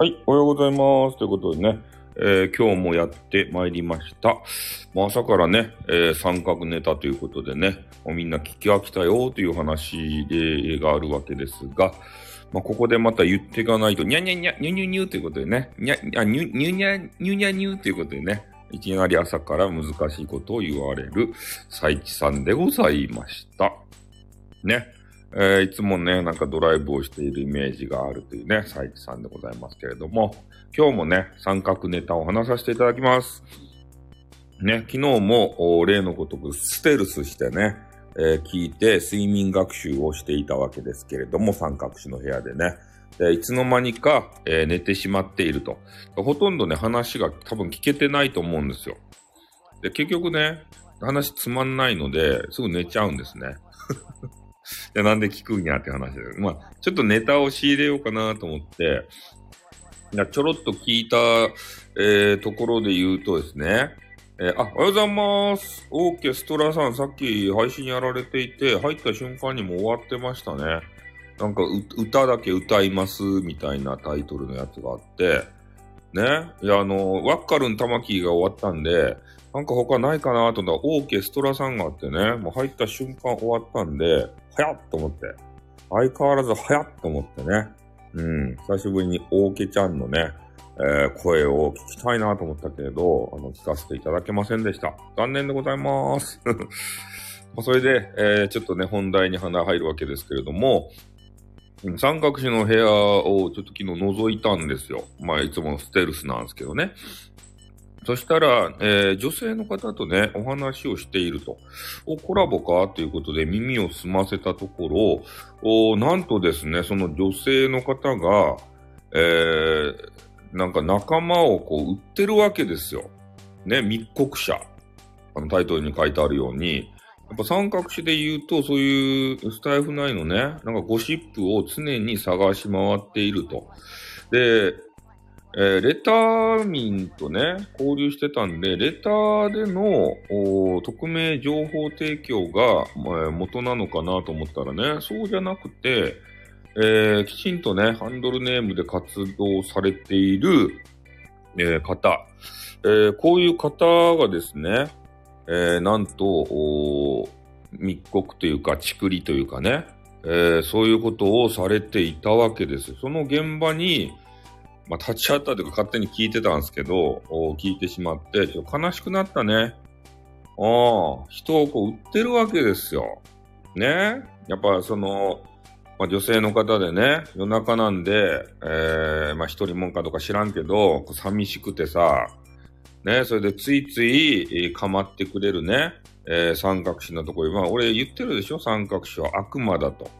はい、おはようございます。ということでね、えー今日もやってまいりました。まあ、朝からね、えー三角ネタということでね、もうみんな聞き飽きたよという話でがあるわけですが、まあ、ここでまた言っていかないと、にゃにゃにゃ、にゅにゅにゅということでね、にゃ、あにゅ、にゅにゃ、にゅにゃにゅということでね、いきなり朝から難しいことを言われる、斉地さんでございました。ね。えーいつもね、なんかドライブをしているイメージがあるというね、斉地さんでございますけれども、今日もね、三角ネタを話させていただきます。ね、昨日も例のごとくステルスしてね、えー聞いて睡眠学習をしていたわけですけれども、三角詞の部屋でね。でいつの間にか、えー寝てしまっていると。ほとんどね、話が多分聞けてないと思うんですよ。で、結局ね、話つまんないので、すぐ寝ちゃうんですね。じゃあなんで聞くんやって話で。まあ、ちょっとネタを仕入れようかなと思って、ちょろっと聞いた、えーところで言うとですね、えーあ、おはようございます。オーケストラさん、さっき配信やられていて、入った瞬間にも終わってましたね。なんか、歌だけ歌います、みたいなタイトルのやつがあって、ね。いや、あの、ワッカルン玉木が終わったんで、なんか他ないかなと思ったら、オーケストラさんがあってね、もう入った瞬間終わったんで、早っと思って。相変わらず早っと思ってね。うん。久しぶりにオーケちゃんのね、えー声を聞きたいなと思ったけれど、あの、聞かせていただけませんでした。残念でございます。まそれで、えーちょっとね、本題に花入るわけですけれども、三角詞の部屋をちょっと昨日覗いたんですよ。まあ、いつものステルスなんですけどね。そしたら、えー女性の方とね、お話をしていると。お、コラボか？ということで耳を澄ませたところ、おなんとですね、その女性の方が、えーなんか仲間をこう売ってるわけですよ。ね、密告者。あのタイトルに書いてあるように、やっぱ三角詞で言うと、そういうスタイフ内のね、なんかゴシップを常に探し回っていると。で、えーレター民とね、交流してたんで、レターでの匿名情報提供が、まあ元なのかなと思ったらね、そうじゃなくて、えーきちんとね、ハンドルネームで活動されている、え方、えこういう方がですね、えなんと、密告というか、ちくりというかね、えそういうことをされていたわけです。その現場に、まあ、立ち会ったというか勝手に聞いてたんですけど、聞いてしまって、ちょっと悲しくなったね。ああ、人をこう売ってるわけですよ。ね。やっぱその、まあ、女性の方でね、夜中なんで、えー、まあ一人もんかとか知らんけど、寂しくてさ、ね、それでついつい、えー構ってくれるね、えー三角詞のところ、まあ俺言ってるでしょ？三角詞は悪魔だと。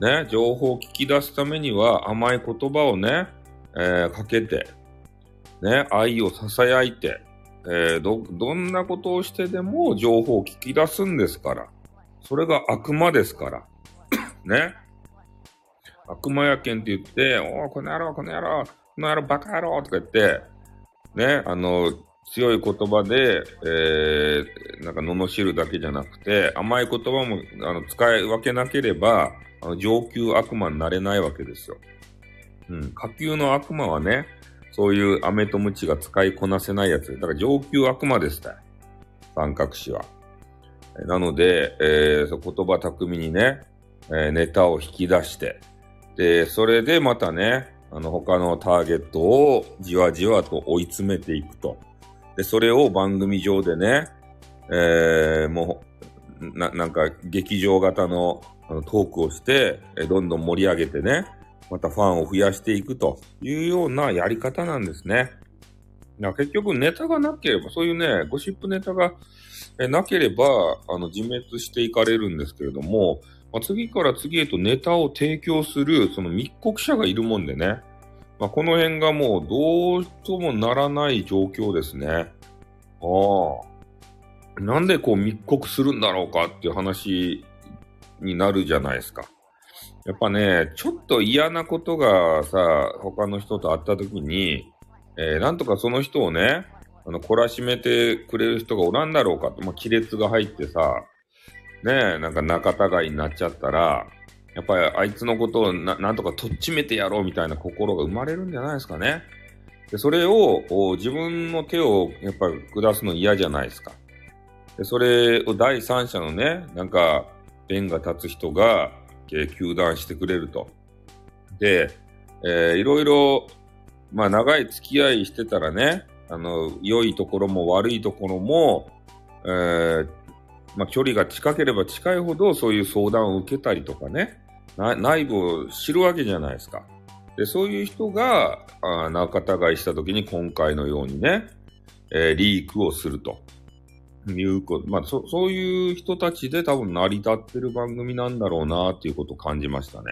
ね、情報を聞き出すためには甘い言葉をね、えーかけて、ね、愛を囁いて、えーど、どんなことをしてでも情報を聞き出すんですから。それが悪魔ですから。ね。悪魔やけんって言って、おー、この野郎、この野郎、この野郎、バカ野郎とか言って、ね、あの、強い言葉で、えー、なんか罵るだけじゃなくて、甘い言葉もあの使い分けなければ、あの上級悪魔になれないわけですよ。うん、下級の悪魔はね、そういう飴とムチが使いこなせないやつ。だから上級悪魔ですたよ。三角詞は。なので、えー言葉巧みにね、えーネタを引き出して、で、それでまたね、あの、他のターゲットをじわじわと追い詰めていくと。で、それを番組上でね、えーもう、な、なんか劇場型のあのトークをして、えどんどん盛り上げてね、またファンを増やしていくというようなやり方なんですね。結局ネタがなければ、そういうね、ゴシップネタがなければ、あの、自滅していかれるんですけれども、まあ、次から次へとネタを提供する、その密告者がいるもんでね、まあ、この辺がもうどうともならない状況ですね。ああ。なんでこう密告するんだろうかっていう話になるじゃないですか。やっぱね、ちょっと嫌なことがさ、他の人と会った時に、えーなんとかその人をね、あの、懲らしめてくれる人がおらんだろうかと、まあ、亀裂が入ってさ、ねえ、なんか仲違いになっちゃったら、やっぱりあいつのことをなんとかとっちめてやろうみたいな心が生まれるんじゃないですかね。でそれを自分の手をやっぱり下すの嫌じゃないですか。でそれを第三者のね、なんか、弁が立つ人が、えー、求断してくれると。で、えー、いろいろ、まあ長い付き合いしてたらね、あの、良いところも悪いところも、えー、まあ距離が近ければ近いほどそういう相談を受けたりとかね、内部を知るわけじゃないですか。で、そういう人が、あ仲違いした時に今回のようにね、えー、リークをすると。いうこと、まあそ、そういう人たちで多分成り立ってる番組なんだろうなっていうことを感じましたね。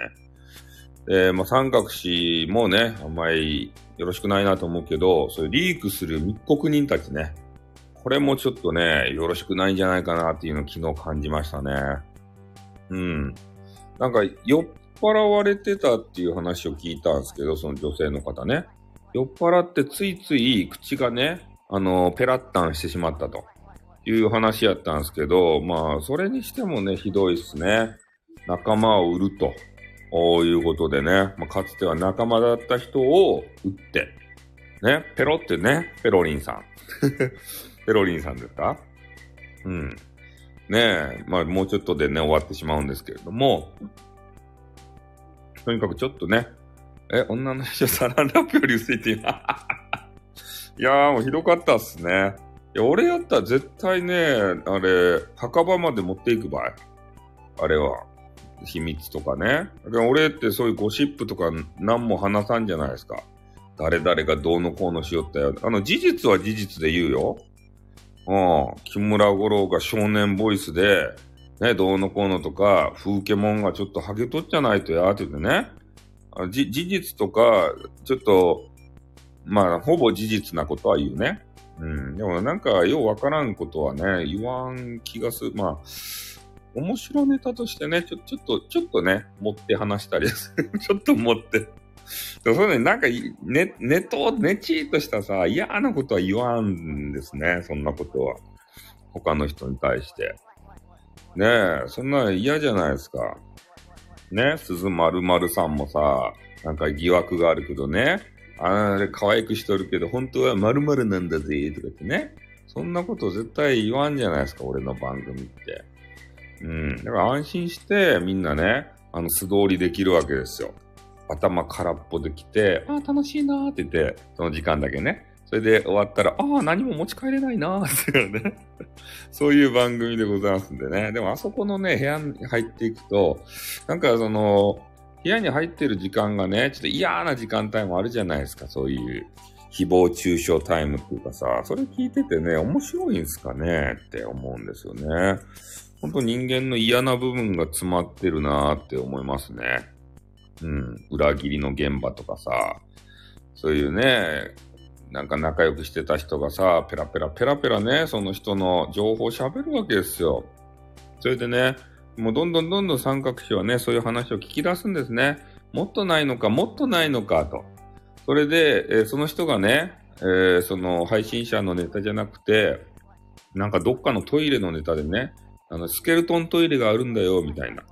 えー、まあ、三角氏もね、あんまりよろしくないなと思うけど、そういうリークする密告人たちね、これもちょっとね、よろしくないんじゃないかなっていうのを昨日感じましたね。うん。なんか、酔っ払われてたっていう話を聞いたんですけど、その女性の方ね。酔っ払ってついつい口がね、あの、ペラッタンしてしまったという話やったんですけど、まあ、それにしてもね、ひどいっすね。仲間を売ると。いうことでね、まあ、かつては仲間だった人を売って、ね、ペロってね、ペロリンさん。ペロリンさんですか？うん。ねえ、まあもうちょっとでね、終わってしまうんですけれども、とにかくちょっとね、え、女の人サランラップより薄いって今。いやーもうひどかったっすね。や、俺やったら絶対ね、あれ、墓場まで持っていく場合。あれは。秘密とかね。だから俺ってそういうゴシップとか何も話さんじゃないですか。誰々がどうのこうのしよったよ。あの、事実は事実で言うよ。うん。木村五郎が少年ボイスで、ね、どうのこうのとか、風景もんがちょっとハゲとっちゃないとや、って言ってね。じ、事実とか、ちょっと、まあ、ほぼ事実なことは言うね。うん。でもなんか、ようわからんことはね、言わん気がする。まあ、面白ネタとしてね、ちょ、ちょっと、ちょっとね、持って話したりする。ちょっと持って。そういうね、なんか、ね、ネと、ねちーとしたさ、嫌なことは言わんですね、そんなことは。他の人に対して。ねえ、そんな嫌じゃないですか。ね、鈴丸丸さんもさ、なんか疑惑があるけどね、あれ可愛くしとるけど、本当は丸々なんだぜ、とか言ってね。そんなこと絶対言わんじゃないですか、俺の番組って。うん。だから安心してみんなね、あの素通りできるわけですよ。頭空っぽできて、ああ、楽しいなーって言って、その時間だけね。それで終わったら、ああ、何も持ち帰れないなーっていうね。そういう番組でございますんでね。でもあそこのね、部屋に入っていくと、なんかその、部屋に入ってる時間がね、ちょっと嫌な時間帯もあるじゃないですか。そういう誹謗中傷タイムっていうかさ、それ聞いててね、面白いんすかね？って思うんですよね。本当人間の嫌な部分が詰まってるなーって思いますね。うん。裏切りの現場とかさ、そういうね、なんか仲良くしてた人がさ、ペラペラペラペラね、その人の情報喋るわけですよ。それでね、もうどんどんどんどん三角詞はね、そういう話を聞き出すんですね。もっとないのか、もっとないのかと。それで、えー、その人がね、えー、その配信者のネタじゃなくて、なんかどっかのトイレのネタでね、あの、スケルトントイレがあるんだよ、みたいな。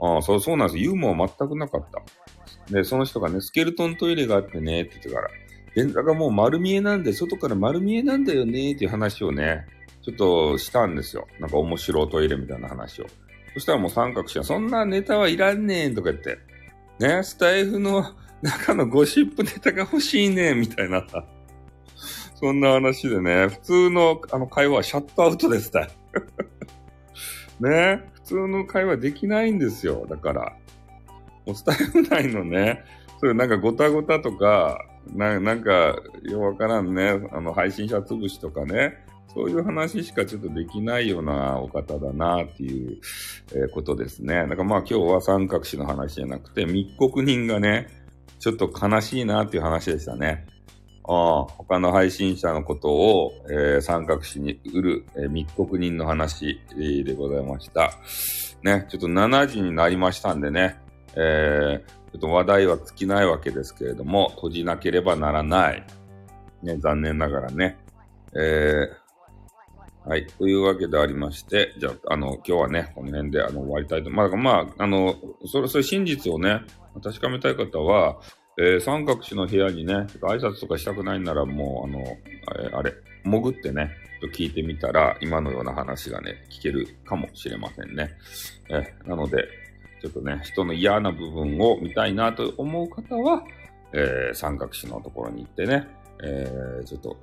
ああ、そう、そうなんです。ユーモア全くなかった。で、その人がね、スケルトントイレがあってね、って言ってから、電座がもう丸見えなんで、外から丸見えなんだよね、っていう話をね、ちょっとしたんですよ。なんか面白いトイレみたいな話を。そしたらもう三角詞は、そんなネタはいらんねんとか言って、ね、スタイフの中のゴシップネタが欲しいねんみたいな。そんな話でね、普通のあの会話はシャットアウトですた。ね。普通の会話できないんですよ。だから。お伝えないのね、それなんかごたごたとか、ななんか、よくわからんね、あの、配信者潰しとかね、そういう話しかちょっとできないようなお方だなっていう、ことですね。だからまあ今日は三角氏の話じゃなくて、密告人がね、ちょっと悲しいなっていう話でしたね。あ他の配信者のことを、えー、三角詞に売る、えー、密告人の話、でございました。ね、ちょっと7時になりましたんでね、えー、ちょっと話題は尽きないわけですけれども、閉じなければならない。ね、残念ながらね。えー、はい。というわけでありまして、じゃあ、あの、今日はね、この辺であの終わりたいと。まあ、まあ、あの、それ、それ真実をね、確かめたい方は、えー三角詞の部屋にね、挨拶とかしたくないなら、もう、あの、えーあれ、潜ってね、と聞いてみたら、今のような話がね、聞けるかもしれませんね。えーなので、ちょっとね、人の嫌な部分を見たいなと思う方は、えー三角詞のところに行ってね、えーちょっと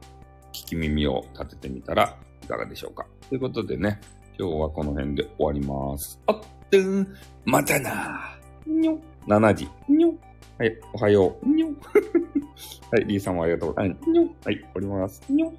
聞き耳を立ててみたらいかがでしょうか。ということでね、今日はこの辺で終わります。あってん、またなにょ、7時、にょ。はい、おはよう、にょ。はい、リーさんもありがとうございます。にょ。はい、終わります。にょ。